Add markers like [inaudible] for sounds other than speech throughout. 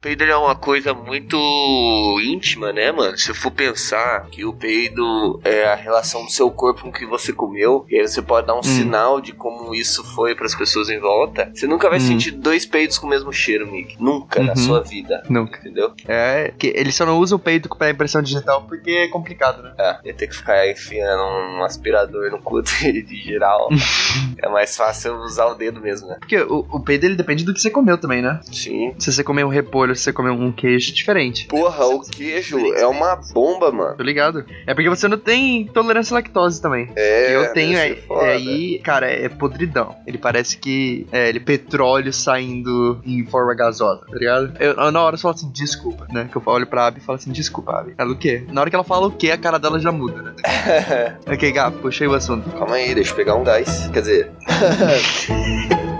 Peido é uma coisa muito íntima, né, mano? Se for pensar que o peido é a relação do seu corpo com o que você comeu, e aí você pode dar um hum. sinal de como isso foi para as pessoas em volta, você nunca vai hum. sentir dois peidos com o mesmo cheiro, Mick. Nunca uhum. na sua vida. Nunca. Entendeu? É, que ele só não usa o peido para impressão digital porque é complicado, né? É, ia ter que ficar enfiando um aspirador no cu de geral. [laughs] é mais fácil usar o dedo mesmo, né? Porque o, o peido ele depende do que você comeu também, né? Sim. Se você comer um repolho se você comer um queijo diferente. Porra, o queijo é uma bomba, mano. Tô ligado. É porque você não tem tolerância à lactose também. É, eu tenho, é, é, aí, cara, é podridão. Ele parece que é ele petróleo saindo em forma gasosa, tá ligado? Eu, na hora eu falo assim, desculpa, né? Que eu olho pra Abby e falo assim, desculpa, Abby. Ela o quê? Na hora que ela fala o quê, a cara dela já muda, né? [laughs] ok, Gap, puxei o assunto. Calma aí, deixa eu pegar um gás. Quer dizer. [laughs]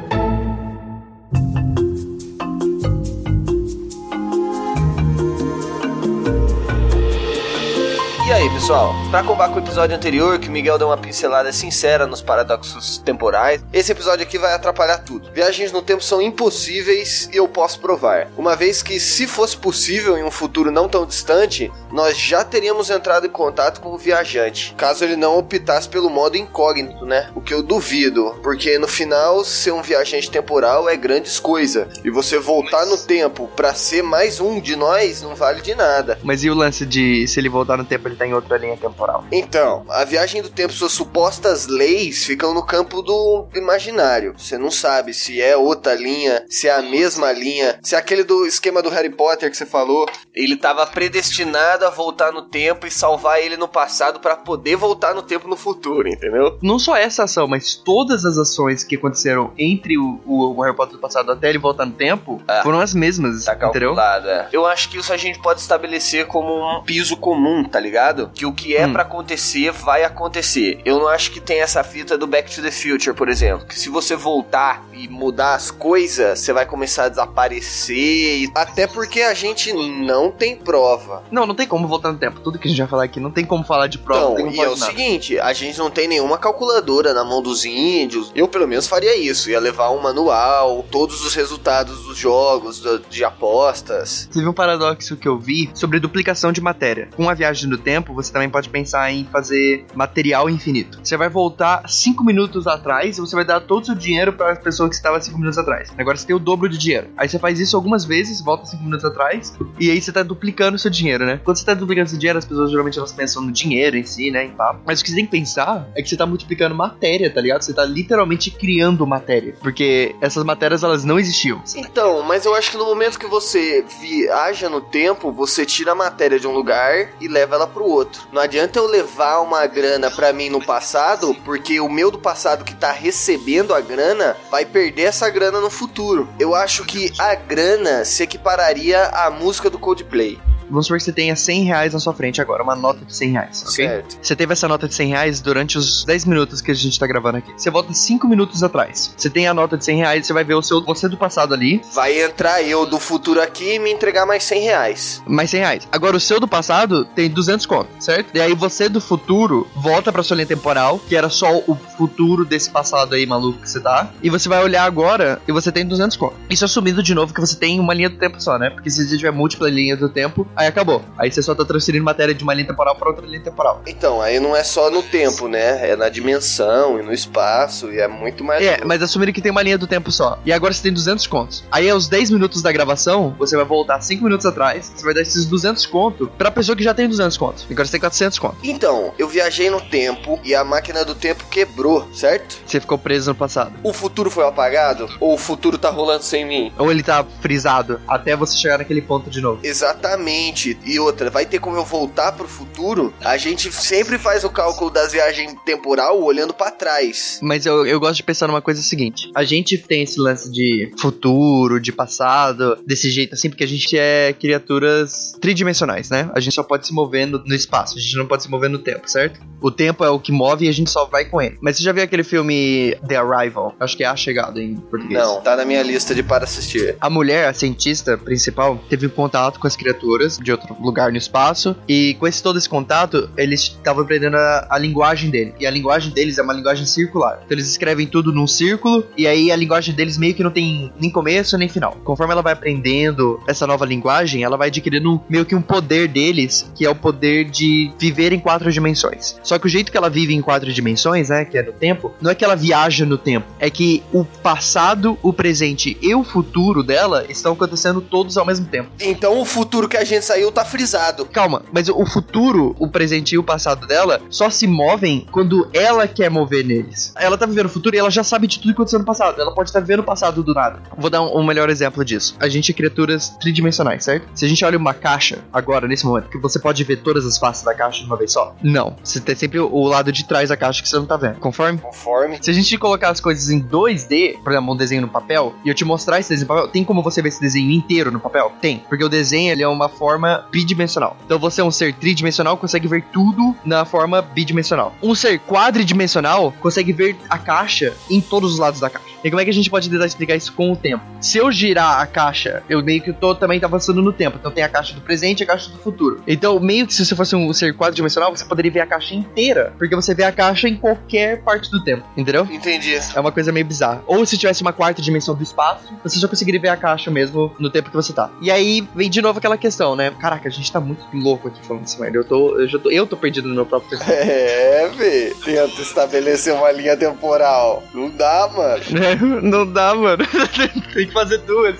aí, pessoal? Para combater com o episódio anterior, que o Miguel deu uma pincelada sincera nos paradoxos temporais, esse episódio aqui vai atrapalhar tudo. Viagens no tempo são impossíveis e eu posso provar. Uma vez que, se fosse possível em um futuro não tão distante, nós já teríamos entrado em contato com o viajante, caso ele não optasse pelo modo incógnito, né? O que eu duvido, porque no final, ser um viajante temporal é grandes coisa. E você voltar no tempo para ser mais um de nós não vale de nada. Mas e o lance de se ele voltar no tempo, ele tá em outra linha temporal. Então, a viagem do tempo, suas supostas leis ficam no campo do imaginário. Você não sabe se é outra linha, se é a mesma linha, se é aquele do esquema do Harry Potter que você falou, ele estava predestinado a voltar no tempo e salvar ele no passado para poder voltar no tempo no futuro, entendeu? Não só essa ação, mas todas as ações que aconteceram entre o, o, o Harry Potter do passado até ele voltar no tempo ah, foram as mesmas, tá entendeu? Calculada. Eu acho que isso a gente pode estabelecer como um piso comum, tá ligado? Ligado? Que o que é hum. para acontecer vai acontecer. Eu não acho que tem essa fita do Back to the Future, por exemplo, que se você voltar e mudar as coisas, você vai começar a desaparecer. E... Até porque a gente não tem prova. Não, não tem como voltar no tempo. Tudo que a gente vai falar aqui não tem como falar de prova. Então, e é o nada. seguinte, a gente não tem nenhuma calculadora na mão dos índios. Eu pelo menos faria isso, ia levar um manual, todos os resultados dos jogos, de apostas. Teve um paradoxo que eu vi sobre duplicação de matéria. Com a viagem no tempo tempo, você também pode pensar em fazer material infinito. Você vai voltar 5 minutos atrás e você vai dar todo o seu dinheiro para as pessoas que estavam 5 minutos atrás. Agora você tem o dobro de dinheiro. Aí você faz isso algumas vezes, volta 5 minutos atrás, e aí você tá duplicando o seu dinheiro, né? Quando você tá duplicando seu dinheiro, as pessoas geralmente elas pensam no dinheiro em si, né? Em papo. Mas o que você tem que pensar é que você tá multiplicando matéria, tá ligado? Você tá literalmente criando matéria. Porque essas matérias elas não existiam. Então, mas eu acho que no momento que você viaja no tempo, você tira a matéria de um lugar e leva ela pro outro. Não adianta eu levar uma grana para mim no passado, porque o meu do passado que tá recebendo a grana vai perder essa grana no futuro. Eu acho que a grana se equipararia à música do Coldplay. Vamos supor que você tenha 100 reais na sua frente agora, uma nota de 100 reais, ok? Certo. Você teve essa nota de 100 reais durante os 10 minutos que a gente tá gravando aqui. Você volta 5 minutos atrás. Você tem a nota de 100 reais, você vai ver o seu você do passado ali. Vai entrar eu do futuro aqui e me entregar mais 100 reais. Mais 100 reais. Agora, o seu do passado tem 200 conto, certo? E aí você do futuro volta pra sua linha temporal, que era só o futuro desse passado aí maluco que você tá. E você vai olhar agora e você tem 200 conto. Isso assumindo de novo que você tem uma linha do tempo só, né? Porque se você tiver múltipla linha do tempo, aí acabou. Aí você só tá transferindo matéria de uma linha temporal para outra linha temporal. Então, aí não é só no tempo, né? É na dimensão e no espaço e é muito mais. É, mas assumindo que tem uma linha do tempo só. E agora você tem 200 contos. Aí aos 10 minutos da gravação, você vai voltar 5 minutos atrás, você vai dar esses 200 contos pra pessoa que já tem 200 contos. Agora você tem 400 contos. Então, eu viajei no tempo e a máquina do tempo quebrou, certo? Você ficou preso no passado. O futuro foi apagado? Ou o futuro tá rolando sem mim? Ou ele tá frisado até você chegar naquele ponto de novo? Exatamente. E outra, vai ter como eu voltar pro futuro? A gente sempre faz o cálculo das viagens temporal olhando para trás. Mas eu, eu gosto de pensar numa coisa seguinte: a gente tem esse lance de futuro, de passado, desse jeito assim, porque a gente é criaturas tridimensionais, né? A gente só pode se mover no, no espaço, a gente não pode se mover no tempo, certo? O tempo é o que move e a gente só vai com ele. Mas você já viu aquele filme The Arrival? Acho que é A Chegada em português. Não, tá na minha lista de para assistir. A mulher, a cientista principal, teve contato com as criaturas de outro lugar no espaço. E com esse todo esse contato, eles estavam aprendendo a, a linguagem dele. E a linguagem deles é uma linguagem circular. Então eles escrevem tudo num círculo, e aí a linguagem deles meio que não tem nem começo nem final. Conforme ela vai aprendendo essa nova linguagem, ela vai adquirindo meio que um poder deles, que é o poder de viver em quatro dimensões. Só que o jeito que ela vive em quatro dimensões, né, que é no tempo, não é que ela viaja no tempo, é que o passado, o presente e o futuro dela estão acontecendo todos ao mesmo tempo. Então o futuro que a gente saiu tá frisado. Calma, mas o futuro, o presente e o passado dela só se movem quando ela quer mover neles. Ela tá vivendo o futuro e ela já sabe de tudo que aconteceu no passado. Ela pode estar vivendo o passado do nada. Vou dar um, um melhor exemplo disso. A gente é criaturas tridimensionais, certo? Se a gente olha uma caixa agora, nesse momento, que você pode ver todas as faces da caixa de uma vez só? Não. Você tem sempre o lado de trás da caixa que você não tá vendo. Conforme? Conforme. Se a gente colocar as coisas em 2D, por exemplo, um desenho no papel, e eu te mostrar esse desenho no papel, tem como você ver esse desenho inteiro no papel? Tem. Porque o desenho ele é uma forma bidimensional. Então você é um ser tridimensional, consegue ver tudo na forma bidimensional. Um ser quadridimensional consegue ver a caixa em todos os lados da caixa. E como é que a gente pode tentar explicar isso com o tempo? Se eu girar a caixa, eu meio que tô também tá avançando no tempo. Então tem a caixa do presente e a caixa do futuro. Então, meio que se você fosse um ser quadridimensional, você poderia ver a caixa inteira. Porque você vê a caixa em qualquer parte do tempo. Entendeu? Entendi. É uma coisa meio bizarra. Ou se tivesse uma quarta dimensão do espaço, você já conseguiria ver a caixa mesmo no tempo que você tá. E aí vem de novo aquela questão, né? Caraca, a gente tá muito louco aqui falando isso, merda. Eu tô, eu, já tô, eu tô perdido no meu próprio [laughs] personagem. É, vê. Tenta estabelecer uma linha temporal. Não dá, mano. [laughs] Não dá, mano. [laughs] Tem que fazer duas.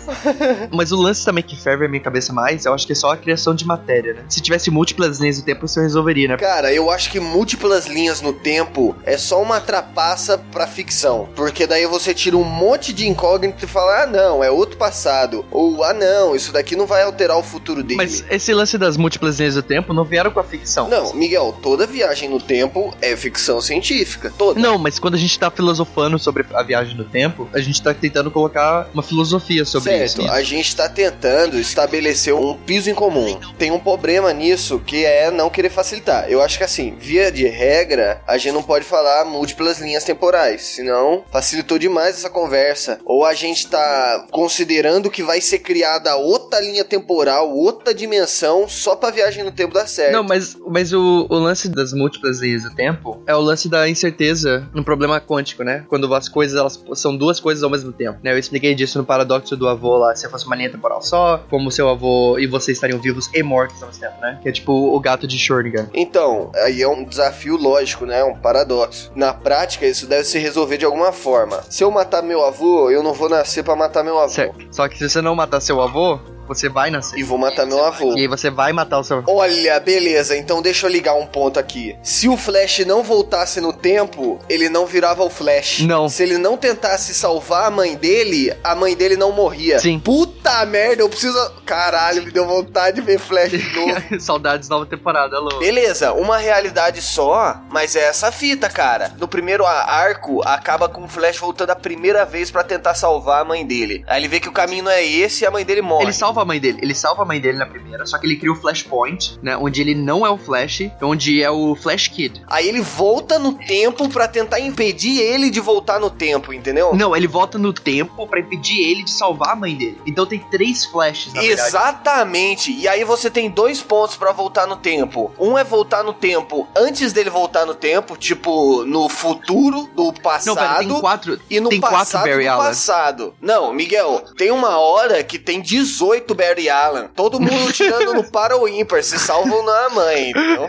Mas o lance também que ferve a minha cabeça mais, eu acho que é só a criação de matéria, né? Se tivesse múltiplas linhas do tempo, isso resolveria, né? Cara, eu acho que múltiplas linhas no tempo é só uma trapaça pra ficção. Porque daí você tira um monte de incógnito e fala, ah, não, é outro passado. Ou, ah, não, isso daqui não vai alterar o futuro dele. Mas esse lance das múltiplas linhas do tempo não vieram com a ficção. Não, Miguel, toda viagem no tempo é ficção científica. Toda. Não, mas quando a gente tá filosofando sobre a viagem no tempo, a gente tá tentando colocar uma filosofia sobre certo, isso. a gente tá tentando estabelecer um piso em comum. Tem um problema nisso que é não querer facilitar. Eu acho que assim, via de regra, a gente não pode falar múltiplas linhas temporais, senão facilitou demais essa conversa. Ou a gente tá considerando que vai ser criada outra linha temporal, outra dimensão, só pra viagem no tempo dar certo. Não, mas, mas o, o lance das múltiplas linhas do tempo é o lance da incerteza no problema quântico, né? Quando as coisas elas são duas coisas ao mesmo tempo. Né? Eu expliquei disso no paradoxo do avô lá, se fosse uma linha temporal só, como seu avô e você estariam vivos e mortos ao mesmo tempo, né? Que é tipo o gato de Schrödinger. Então, aí é um desafio lógico, né? Um paradoxo. Na prática, isso deve se resolver de alguma forma. Se eu matar meu avô, eu não vou nascer pra matar meu avô. Certo. Só que se você não matar seu avô, você vai nascer. E vou matar meu avô. E aí você vai matar o seu avô. Olha, beleza, então deixa eu ligar um ponto aqui. Se o Flash não voltasse no tempo, ele não virava o Flash. Não. Se ele não tentasse salvar a mãe dele, a mãe dele não morria. Sim. Puta merda, eu preciso. Caralho, me deu vontade de ver Flash de novo. [laughs] Saudades nova temporada, alô. Beleza, uma realidade só, mas é essa fita, cara. No primeiro arco, acaba com o Flash voltando a primeira vez pra tentar salvar a mãe dele. Aí ele vê que o caminho não é esse e a mãe dele morre. Ele salva a mãe dele. Ele salva a mãe dele na primeira, só que ele cria o Flashpoint, né? Onde ele não é o Flash, onde é o Flash Kid. Aí ele volta no tempo pra tentar impedir ele de voltar no tempo, entendeu? Não, ele volta no tempo pra impedir ele de salvar a mãe dele. Então tem três Flashes, na verdade. Exatamente. E aí você tem dois pontos pra voltar no tempo. Um é voltar no tempo antes dele voltar no tempo, tipo no futuro do passado. Não, pera, tem quatro. E no tem quatro passado Barry do Allen. passado. Não, Miguel, tem uma hora que tem 18 Barry Allen. Todo mundo tirando no para ou ímpar, se salvam na mãe, entendeu?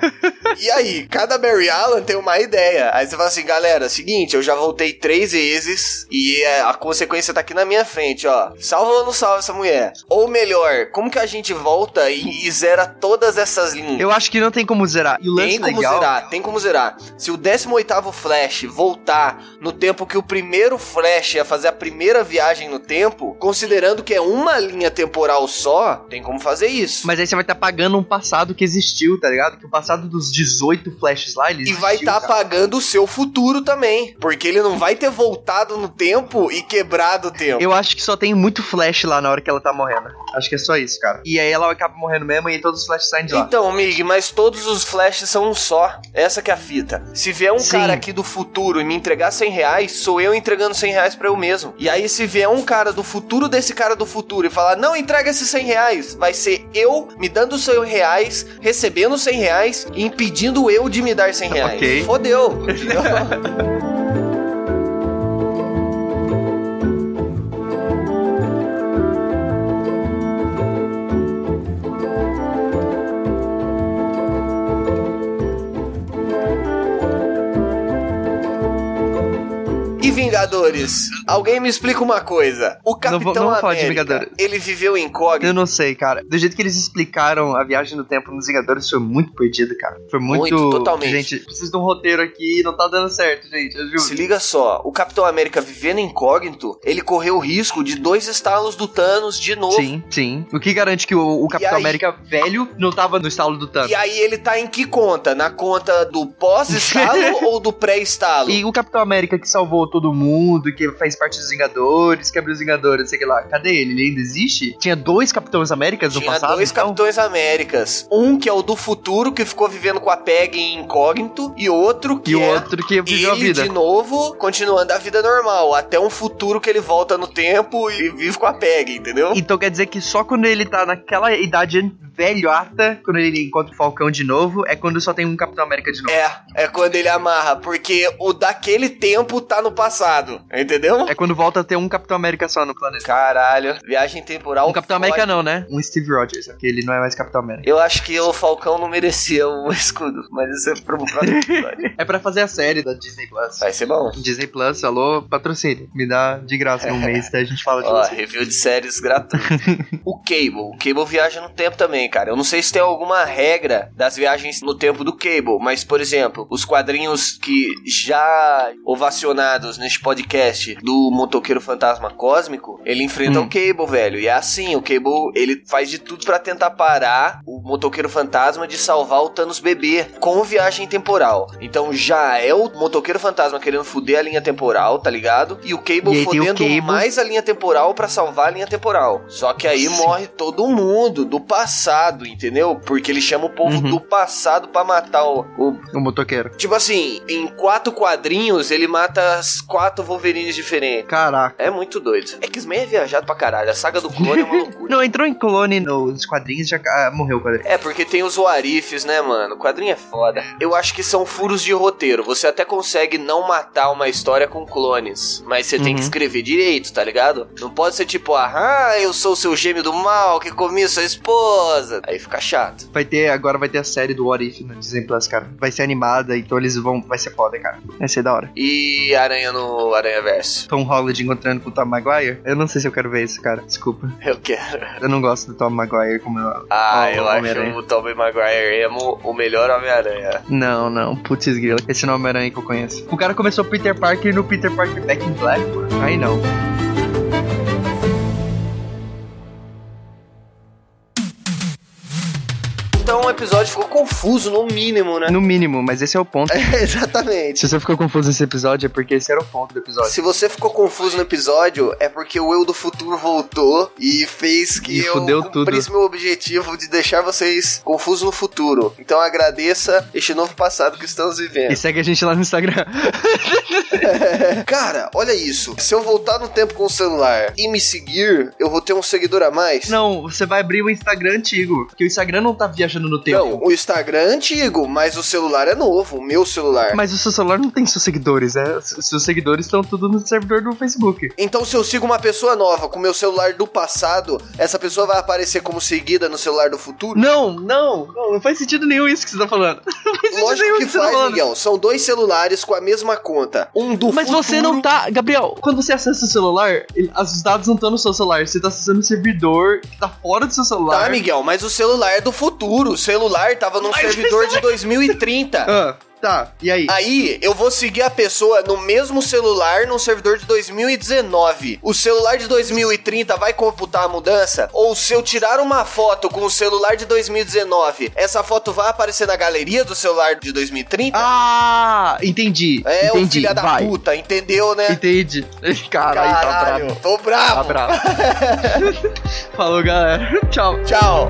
E aí, cada Barry Allen tem uma ideia. Aí você fala assim, galera, seguinte, eu já voltei três vezes e é, a consequência tá aqui na minha frente, ó. Salva ou não salva essa mulher? Ou melhor, como que a gente volta e, e zera todas essas linhas? Eu acho que não tem como zerar. E o lance Tem como legal... zerar, tem como zerar. Se o 18º Flash voltar no tempo que o primeiro Flash ia fazer a primeira viagem no tempo, considerando que é uma linha temporal só, tem como fazer isso. Mas aí você vai estar pagando um passado que existiu, tá ligado? Que o passado dos 18 flashes lá, ele E vai existiu, estar cara. pagando o seu futuro também. Porque ele não vai ter voltado no tempo e quebrado o tempo. Eu acho que só tem muito flash lá na hora que ela tá morrendo. Acho que é só isso, cara. E aí ela acaba morrendo mesmo e todos os flashes saem de lá. Então, Mig, mas todos os flashes são um só. Essa que é a fita. Se vier um Sim. cara aqui do futuro e me entregar 100 reais, sou eu entregando 100 reais pra eu mesmo. E aí, se vier um cara do futuro desse cara do futuro e falar, não entrega esse esses 100 reais? Vai ser eu me dando 100 reais, recebendo 100 reais e impedindo eu de me dar 100 reais. Ok. Fodeu. [laughs] entendeu? E Vingadores? Alguém me explica uma coisa. O Não Capitão vou- não vou falar de América, ele viveu incógnito. Eu não sei, cara. Do jeito que eles explicaram a viagem no tempo nos Vingadores, foi muito perdido, cara. Foi muito. Muito, totalmente. Gente, preciso de um roteiro aqui, não tá dando certo, gente. Eu juro. Se liga só, o Capitão América vivendo incógnito, ele correu o risco de dois estalos do Thanos de novo. Sim, sim. O que garante que o, o Capitão aí- América velho não tava no estalo do Thanos? E aí ele tá em que conta? Na conta do pós-estalo [laughs] ou do pré-estalo? E o Capitão América que salvou todo mundo, que faz parte dos Vingadores, que abriu os Vingadores, sei lá. Cadê ele? Ele ainda existe? Tinha dois Capitãos Américas no Tinha passado? dois então? Capitões Américas. Um que é o do futuro, que ficou vivendo com a Peg em incógnito, e outro que E é outro que viveu a ele vida. de novo, continuando a vida normal, até um futuro que ele volta no tempo e vive com a Peg, entendeu? Então quer dizer que só quando ele tá naquela idade velhota, quando ele encontra o Falcão de novo, é quando só tem um Capitão América de novo. É, é quando ele amarra, porque o daquele tempo tá no passado, entendeu? É quando volta a ter um Capitão América só no planeta. Caralho, viagem temporal. Um Capitão fode. América não, né? Um Steve Rogers, porque ele não é mais Capitão América. Eu acho que o Falcão não merecia o [laughs] escudo, mas isso é pro próximo episódio. [laughs] É pra fazer a série da Disney Plus. Vai ser bom. Disney Plus, alô, patrocínio. Me dá de graça um mês, daí a gente fala de Ó, você. review de séries gratuito. [laughs] o Cable. O Cable viaja no tempo também, cara. Eu não sei se tem alguma regra das viagens no tempo do Cable, mas, por exemplo, os quadrinhos que já ovacionados neste podcast do Motoqueiro Fantasma Cósmico, ele enfrenta Hum. o Cable, velho. E é assim, o Cable, ele faz de tudo pra tentar parar o Motoqueiro Fantasma de salvar o Thanos bebê com viagem temporal. Então já é o Motoqueiro Fantasma querendo foder a linha temporal, tá ligado? E o Cable E tem o fodendo Cable. mais a linha temporal pra salvar a linha temporal. Só que aí Sim. morre todo mundo do passado, entendeu? Porque ele chama o povo Uhum. do passado pra matar o, o- O motoqueiro. Tipo assim, em quatro quadrinhos ele mata quatro Wolverines diferentes. Caraca. É muito doido. X-Men é viajado pra caralho. A saga do clone é uma [laughs] loucura. Não, entrou em clone nos quadrinhos e já ah, morreu o quadrinho. É, porque tem os Warifs, né, mano? O quadrinho é foda. Eu acho que são furos de roteiro. Você até consegue não matar uma história com clones. Mas você tem Uhum. que escrever direito, tá ligado? Não pode ser tipo, ah, eu sou o seu gêmeo do mal que comi sua esposa. Aí fica chato. Vai ter, agora vai ter a série do What If no Disney Plus, cara. Vai ser animada, então eles vão. Vai ser foda, cara. Vai ser da hora. E Aranha no Aranha Verso. Tom Holland encontrando com o Tom Maguire. Eu não sei se eu quero ver isso, cara. Desculpa. Eu quero. Eu não gosto do Tom Maguire como eu. Ah, Oh, eu Homem-Aranha. acho o Tobey Maguire emo o melhor Homem-Aranha. Não, não. Putz, grila. Esse não é o Homem-Aranha que eu conheço. O cara começou Peter Parker no Peter Parker Back in Black. Aí não. Episódio ficou confuso, no mínimo, né? No mínimo, mas esse é o ponto. [laughs] Exatamente. Se você ficou confuso nesse episódio, é porque esse era o ponto do episódio. Se você ficou confuso no episódio, é porque o eu do futuro voltou e fez que E eu cumprisse meu objetivo de deixar vocês confusos no futuro. Então agradeça este novo passado que estamos vivendo. E segue a gente lá no Instagram. [laughs] Cara, olha isso. Se eu voltar no tempo com o celular e me seguir, eu vou ter um seguidor a mais? Não, você vai abrir o Instagram antigo. Porque o Instagram não tá viajando no tempo. Não, o Instagram é antigo, mas o celular é novo, o meu celular. Mas o seu celular não tem seus seguidores, né? Os Seus seguidores estão tudo no servidor do Facebook. Então, se eu sigo uma pessoa nova com meu celular do passado, essa pessoa vai aparecer como seguida no celular do futuro? Não, não, não, não faz sentido nenhum isso que você tá falando. Lógico que faz. Miguel. São dois celulares com a mesma conta. Um do Mas futuro... você não tá. Gabriel, quando você acessa o celular, ele- os dados não estão no seu celular. Você tá acessando um servidor que tá fora do seu celular. Tá, Miguel, mas o celular é do futuro. O celular tava num Mas servidor [laughs] de 2030. Ah, tá. E aí? Aí, eu vou seguir a pessoa no mesmo celular num servidor de 2019. O celular de 2030 vai computar a mudança? Ou se eu tirar uma foto com o celular de 2019, essa foto vai aparecer na galeria do celular de 2030? Ah, entendi. é o entendi. filho da Vai. puta, entendeu, né? Entendi. [laughs] Caralho, tá bravo. tô bravo. Tá bravo. [laughs] Falou, galera. Tchau. Tchau.